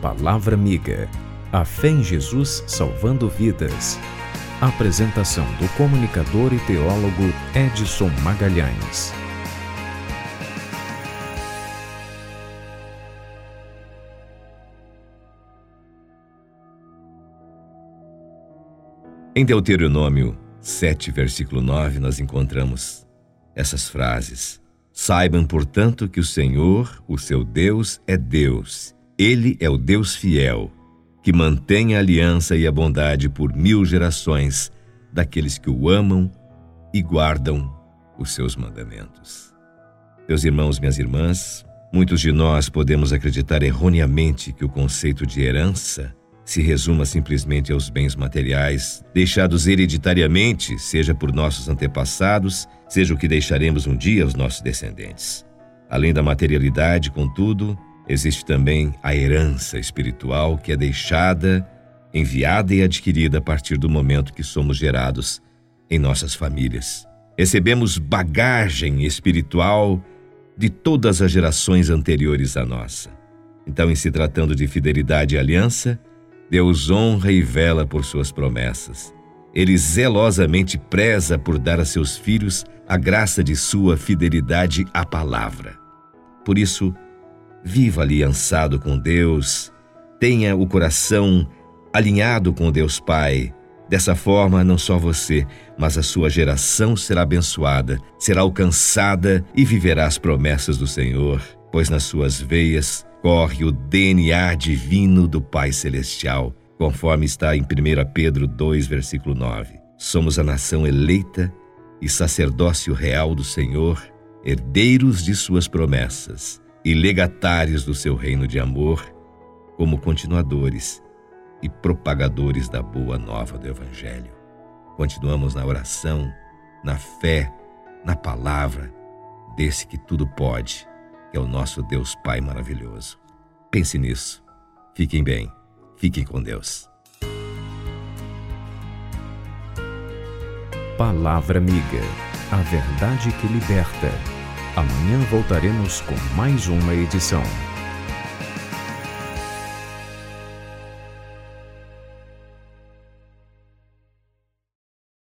Palavra Amiga. A fé em Jesus salvando vidas. Apresentação do comunicador e teólogo Edson Magalhães. Em Deuteronômio 7, versículo 9, nós encontramos essas frases. Saibam, portanto, que o Senhor, o seu Deus, é Deus. Ele é o Deus fiel, que mantém a aliança e a bondade por mil gerações daqueles que o amam e guardam os seus mandamentos. Meus irmãos, minhas irmãs, muitos de nós podemos acreditar erroneamente que o conceito de herança se resuma simplesmente aos bens materiais deixados hereditariamente, seja por nossos antepassados, seja o que deixaremos um dia aos nossos descendentes. Além da materialidade, contudo, existe também a herança espiritual que é deixada, enviada e adquirida a partir do momento que somos gerados em nossas famílias. Recebemos bagagem espiritual de todas as gerações anteriores à nossa. Então, em se tratando de fidelidade e aliança, Deus honra e vela por suas promessas. Ele zelosamente preza por dar a seus filhos a graça de sua fidelidade à palavra. Por isso, viva aliançado com Deus, tenha o coração alinhado com Deus Pai. Dessa forma, não só você, mas a sua geração será abençoada, será alcançada e viverá as promessas do Senhor, pois nas suas veias corre o DNA divino do Pai Celestial, conforme está em 1 Pedro 2, versículo 9. Somos a nação eleita e sacerdócio real do Senhor, herdeiros de suas promessas e legatários do seu reino de amor, como continuadores e propagadores da boa nova do Evangelho. Continuamos na oração, na fé, na palavra desse que tudo pode que é o nosso Deus Pai maravilhoso. Pense nisso. Fiquem bem. Fiquem com Deus. Palavra Amiga. A verdade que liberta. Amanhã voltaremos com mais uma edição.